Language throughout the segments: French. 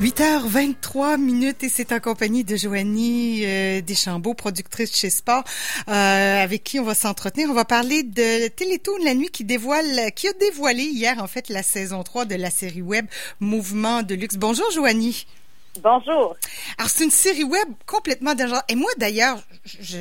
8h23 minutes et c'est en compagnie de Joanie euh, Deschambault, productrice chez Sport, euh, avec qui on va s'entretenir. On va parler de Télétoon la nuit qui dévoile, qui a dévoilé hier en fait la saison 3 de la série web Mouvement de luxe. Bonjour Joanie. Bonjour. Alors, c'est une série web complètement dangereuse. Et moi, d'ailleurs,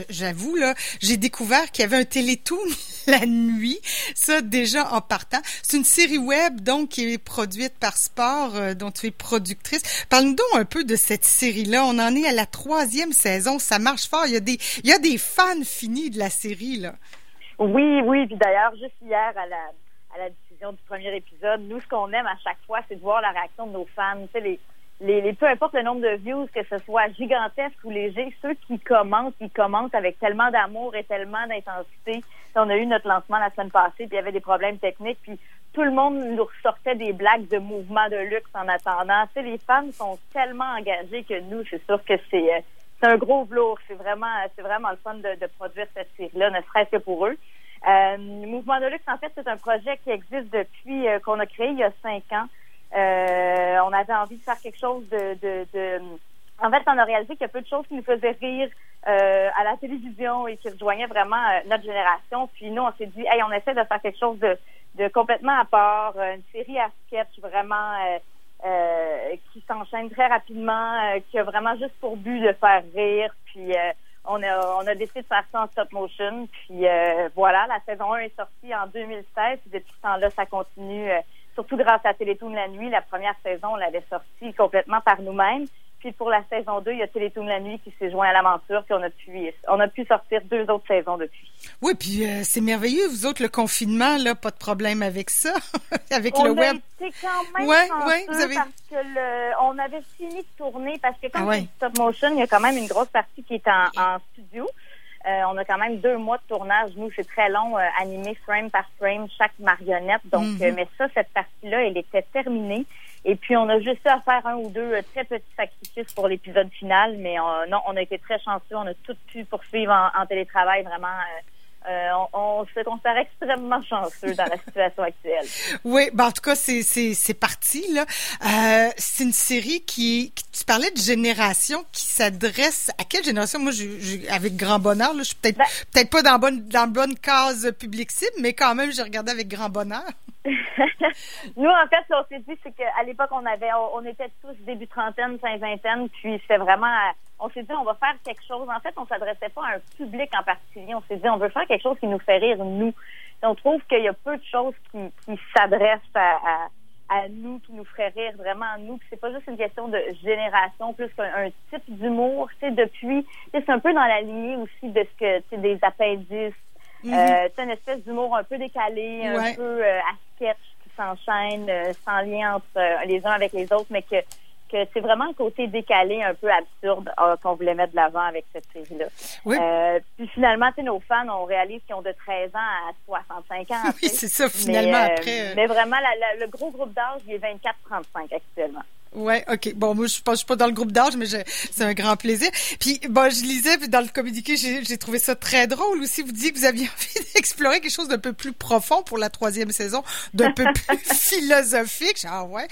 j'avoue, là, j'ai découvert qu'il y avait un télétoon la nuit. Ça, déjà, en partant. C'est une série web, donc, qui est produite par Sport, euh, dont tu es productrice. Parle-nous donc un peu de cette série-là. On en est à la troisième saison. Ça marche fort. Il y a des, il y a des fans finis de la série, là. Oui, oui. Puis d'ailleurs, juste hier, à la, à la diffusion du premier épisode, nous, ce qu'on aime à chaque fois, c'est de voir la réaction de nos fans. Tu sais, les les, peu importe le nombre de views, que ce soit gigantesque ou léger, ceux qui commentent, ils commentent avec tellement d'amour et tellement d'intensité. On a eu notre lancement la semaine passée, puis il y avait des problèmes techniques, puis tout le monde nous ressortait des blagues de mouvement de luxe en attendant. Tu les fans sont tellement engagés que nous, c'est sûr que c'est euh, c'est un gros velours. C'est vraiment c'est vraiment le fun de, de produire cette série-là, ne serait-ce que pour eux. Euh, mouvement de luxe, en fait, c'est un projet qui existe depuis euh, qu'on a créé il y a cinq ans. Euh, on avait envie de faire quelque chose de, de, de... En fait, on a réalisé qu'il y a peu de choses qui nous faisaient rire euh, à la télévision et qui rejoignaient vraiment euh, notre génération. Puis nous, on s'est dit, hey, on essaie de faire quelque chose de, complètement à part, une série à sketch vraiment qui s'enchaîne très rapidement, qui a vraiment juste pour but de faire rire. Puis on a, on a décidé de faire ça en stop motion. Puis voilà, la saison 1 est sortie en 2016. Depuis ce temps-là, ça continue surtout grâce à Télétoon la nuit. La première saison, on l'avait sortie complètement par nous-mêmes. Puis pour la saison 2, il y a Télétoon la nuit qui s'est joint à l'aventure, puis on a pu on a pu sortir deux autres saisons depuis. Oui, puis euh, c'est merveilleux, vous autres le confinement là, pas de problème avec ça, avec le web. On quand même ouais, ouais, vous avez... parce que le, on avait fini de tourner parce que quand ah stop motion, il y a quand même une grosse partie qui est en, en. Euh, on a quand même deux mois de tournage. Nous, c'est très long, euh, animé frame par frame, chaque marionnette. Donc, mhm. euh, mais ça, cette partie-là, elle était terminée. Et puis, on a juste à faire un ou deux très petits sacrifices pour l'épisode final. Mais non, on a été très chanceux. On a tout pu poursuivre en télétravail vraiment euh, on, se considère extrêmement chanceux dans la situation actuelle. Oui, ben en tout cas, c'est, c'est, c'est parti. Là. Euh, c'est une série qui, Tu parlais de génération qui s'adresse à quelle génération? Moi, je, avec grand bonheur, là, je suis peut-être, ben peut-être pas dans bonne, dans bonne case publique cible, mais quand même, j'ai regardé avec grand bonheur. Nous, en fait, on s'est dit, c'est qu'à l'époque, on avait, on, était tous début trentaine, fin vingtaine, puis c'était vraiment, on s'est dit, on va faire quelque chose. En fait, on s'adressait pas à un public en particulier. On s'est dit, on veut faire quelque chose qui nous fait rire, nous. on trouve qu'il y a peu de choses qui, qui s'adressent à, à, nous, qui nous feraient rire vraiment à nous. c'est pas juste une question de génération, plus qu'un type d'humour. Tu sais, depuis, c'est un peu dans la lignée aussi de ce que, tu sais, des appendices, Mm c'est une espèce d'humour un peu décalé, un peu euh, à sketch qui s'enchaîne euh, sans lien entre les uns avec les autres, mais que que c'est vraiment un côté décalé, un peu absurde qu'on voulait mettre de l'avant avec cette série-là. Oui. puis finalement, nos fans, on réalise qu'ils ont de 13 ans à 65 ans. Oui, c'est ça, finalement, après. Mais vraiment, le gros groupe d'âge, il est 24-35 actuellement. Ouais, ok. Bon, moi je pense suis pas dans le groupe d'âge, mais c'est un grand plaisir. Puis bon, je lisais puis dans le communiqué, j'ai trouvé ça très drôle aussi. Vous dites que vous aviez envie d'explorer quelque chose d'un peu plus profond pour la troisième saison, d'un peu plus philosophique. Genre ouais.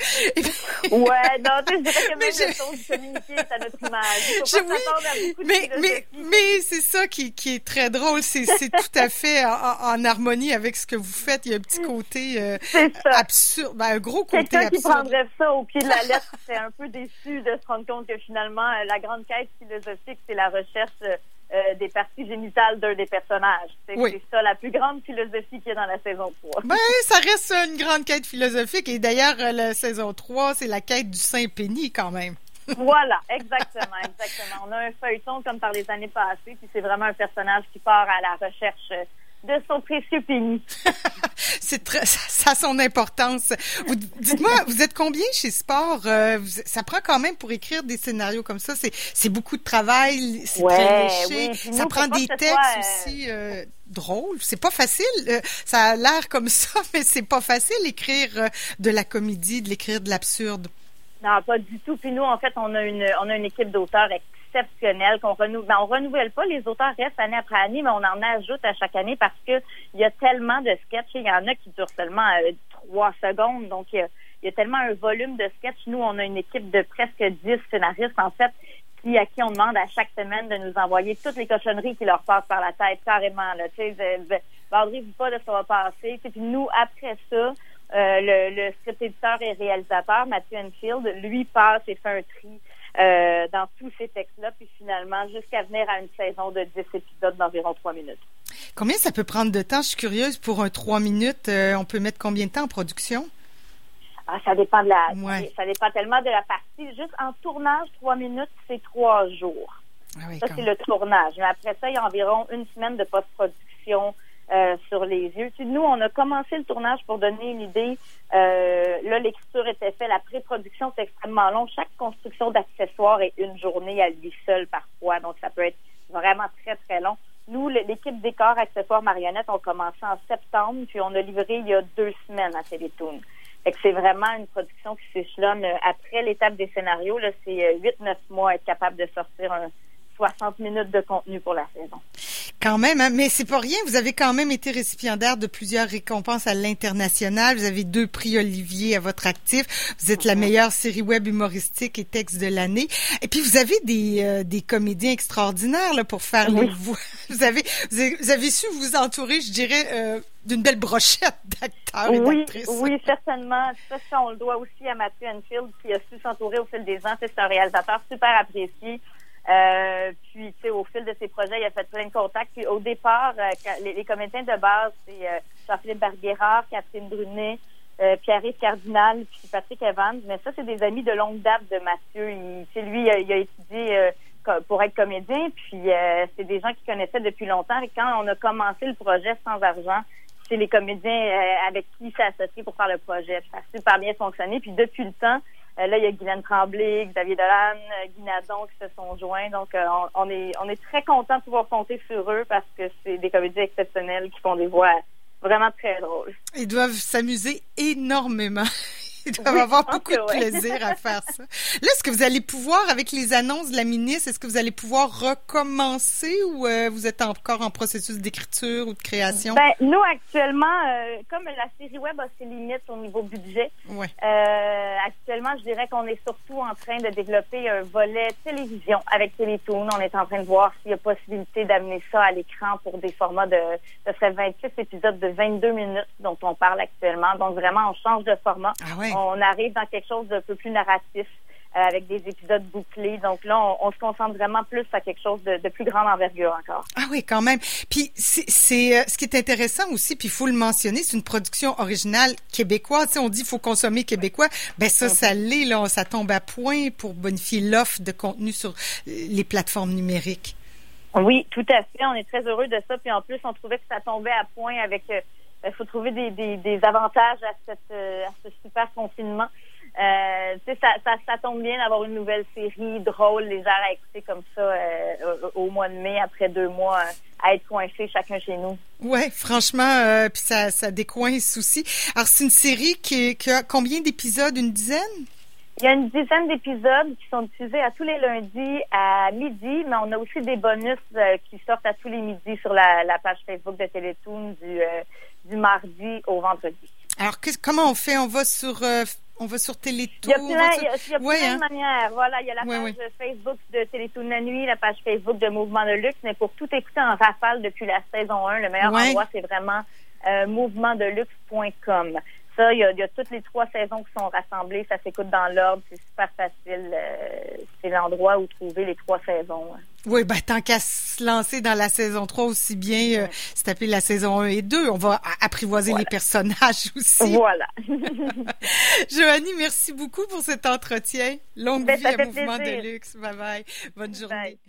ouais, non, je dirais que même le ton du communiqué est à notre image. Je, oui, mais mais mais c'est ça qui, qui est très drôle. C'est tout à fait en, harmonie avec ce que vous faites. Il y a un petit côté euh, absurde, ben, un gros côté Quelqu'un absurde. qui prendrait ça au pied de la lettre c'est un peu déçu de se rendre compte que finalement, euh, la grande quête philosophique, c'est la recherche euh, des parties génitales d'un des personnages. C'est ça la plus grande philosophie qu'il y a dans la saison 3. Ben, ça reste une grande quête philosophique. Et d'ailleurs, euh, la saison 3, c'est la quête du Saint-Pény quand même. voilà, exactement, exactement. On a un feuilleton comme par les années passées, puis c'est vraiment un personnage qui part à la recherche de son précieux pénis. c'est très, ça a son importance. Vous, dites-moi, vous êtes combien chez Sport? Euh, ça prend quand même pour écrire des scénarios comme ça. C'est, c'est beaucoup de travail, c'est très léché. ça prend des textes euh, aussi euh, drôles. C'est pas facile. Euh, ça a l'air comme ça, mais c'est pas facile d'écrire de la comédie, de l'écrire de l'absurde. Non, pas du tout. Puis nous, en fait, on a une, on a une équipe d'auteurs qu'on renouvelle. Ben, renouvelle pas, les auteurs restent année après année, mais on en ajoute à chaque année parce que il y a tellement de sketchs. Il y en a qui durent seulement euh, trois secondes. Donc, il y a tellement un volume de sketch. Nous, on a une équipe de presque 10 scénaristes, en fait, qui, à qui on demande à chaque semaine de nous envoyer toutes les cochonneries qui leur passent par la tête, carrément. Tu sais, vendrez-vous pas de ce qu'on va passer. Puis nous, après ça, euh, le, le script éditeur et réalisateur, Matthew Enfield, lui passe et fait un tri euh, dans tous ces textes-là, puis finalement, jusqu'à venir à une saison de 10 épisodes d'environ 3 minutes. Combien ça peut prendre de temps? Je suis curieuse, pour un 3 minutes, euh, on peut mettre combien de temps en production? Ah, ça dépend de la, ça dépend tellement de la partie. Juste en tournage, 3 minutes, c'est 3 jours. Ah ça, c'est le tournage. Mais après ça, il y a environ une semaine de post-production, euh, sur les yeux. nous, on a commencé le tournage pour donner une idée. Euh, là, l'écriture était faite, la pré-production c'est extrêmement long. Chaque construction d'accessoires est une journée à lui seul parfois, donc ça peut être vraiment très, très long. Nous, l'équipe décor, accessoires, marionnettes, on commencé en septembre, puis on a livré il y a deux semaines à Télétoon. Fait que c'est vraiment une production qui s'échelonne après l'étape des scénarios. Là, c'est 8-9 euh, mois être capable de sortir un, 60 minutes de contenu pour la saison. Quand même, hein? mais c'est pas rien. Vous avez quand même été récipiendaire de plusieurs récompenses à l'international. Vous avez deux prix Olivier à votre actif. Vous êtes la meilleure série web humoristique et texte de l'année. Et puis vous avez des, euh, des comédiens extraordinaires là, pour faire les voix. Vous avez, vous avez, su vous entourer, je dirais, euh, d'une belle brochette d'acteurs et d'actrices. Oui, certainement. Ça, ça, on le doit aussi à Matthew Enfield qui a su s'entourer au fil des ans. C'est un réalisateur super apprécié. Euh, puis, tu sais, au fil de ses projets, il a fait plein de contacts. Puis, au départ, euh, les, comédiens de base, c'est euh, Jean-Philippe Barguerard, Catherine Brunet, euh, Pierre-Yves Cardinal, puis Patrick Evans. Mais ça, c'est des amis de longue date de Mathieu. Il, lui, il a, il a étudié pour être comédien, puis c'est des gens qui connaissaient depuis longtemps. Et quand on a commencé le projet sans argent, c'est les comédiens avec qui il s'est associé pour faire le projet. Ça a super bien fonctionné. Puis depuis le temps, là, il y a Guylaine Tremblay, Xavier Dolan, euh, Guy Nadon qui se sont joints. Donc, euh, on, est on est très content de pouvoir compter sur eux parce que c'est des comédiens exceptionnels qui font des voix vraiment très drôles. Ils doivent s'amuser énormément. Ils doivent avoir beaucoup de plaisir à faire ça. Là, est-ce que vous allez pouvoir, avec les annonces de la ministre, est-ce que vous allez pouvoir recommencer ou euh, vous êtes encore en processus d'écriture ou de création? Ben, nous, actuellement, euh, comme la série web a ses limites au niveau budget, euh, actuellement, je dirais qu'on est surtout en train de développer un volet télévision avec Télétoon. On est en train de voir s'il y a possibilité d'amener ça à l'écran pour des formats de, ce serait 26 épisodes de 22 minutes dont on parle actuellement. Donc, vraiment, on change de format. Ah ouais on arrive dans quelque chose d'un peu plus narratif. Euh, avec des épisodes bouclés. Donc là, on, se concentre vraiment plus à quelque chose de, plus grande envergure encore. Ah oui, quand même. Puis c'est euh, ce qui est intéressant aussi, puis il faut le mentionner, c'est une production originale québécoise. Tu sais, on dit qu'il faut consommer québécois. Ben ça, ça mhm. l'est, là. Ça tombe à point pour bonifier l'offre de contenu sur les plateformes numériques. Oui, tout à fait. On est très heureux de ça. Puis en plus, on trouvait que ça tombait à point avec... Il faut trouver des, des, des, avantages à, cette, euh, à ce super confinement. Euh, ça, ça, ça tombe bien d'avoir une nouvelle série drôle, légère à écouter comme ça euh, au, mois de mai, après deux mois, euh, à être coincés chacun chez nous. Ouais, franchement, puis ça, ça décoince aussi. Alors, c'est une série qui, qui a combien d'épisodes? Une dizaine? Il y a une dizaine d'épisodes qui sont diffusés à tous les lundis à midi, mais on a aussi des bonus qui sortent à tous les midis sur la, la page Facebook de Télétoon du du mardi au vendredi. Alors, comment on fait? On va sur, euh, on va sur Télétoon? Il y a plein, il y a, plein de hein? manières. Voilà, il y a la page Facebook de Télétoon la nuit, la page Facebook de Mouvement de Luxe, mais pour tout écouter en rafale depuis la saison 1, le meilleur endroit, c'est vraiment euh, mouvementdeluxe.com. Ça, il y, a, il y, a, toutes les trois saisons qui sont rassemblées. Ça s'écoute dans l'ordre. C'est super facile. Euh, c'est l'endroit où trouver les trois saisons. Oui, ben, tant qu'à se lancer dans la saison 3, aussi bien euh, se taper la saison 1 et 2. On va apprivoiser les personnages aussi. Voilà. Joanie, merci beaucoup pour cet entretien. Longue ben, vie à Mouvement de Luxe. Bye bye. Bonne journée.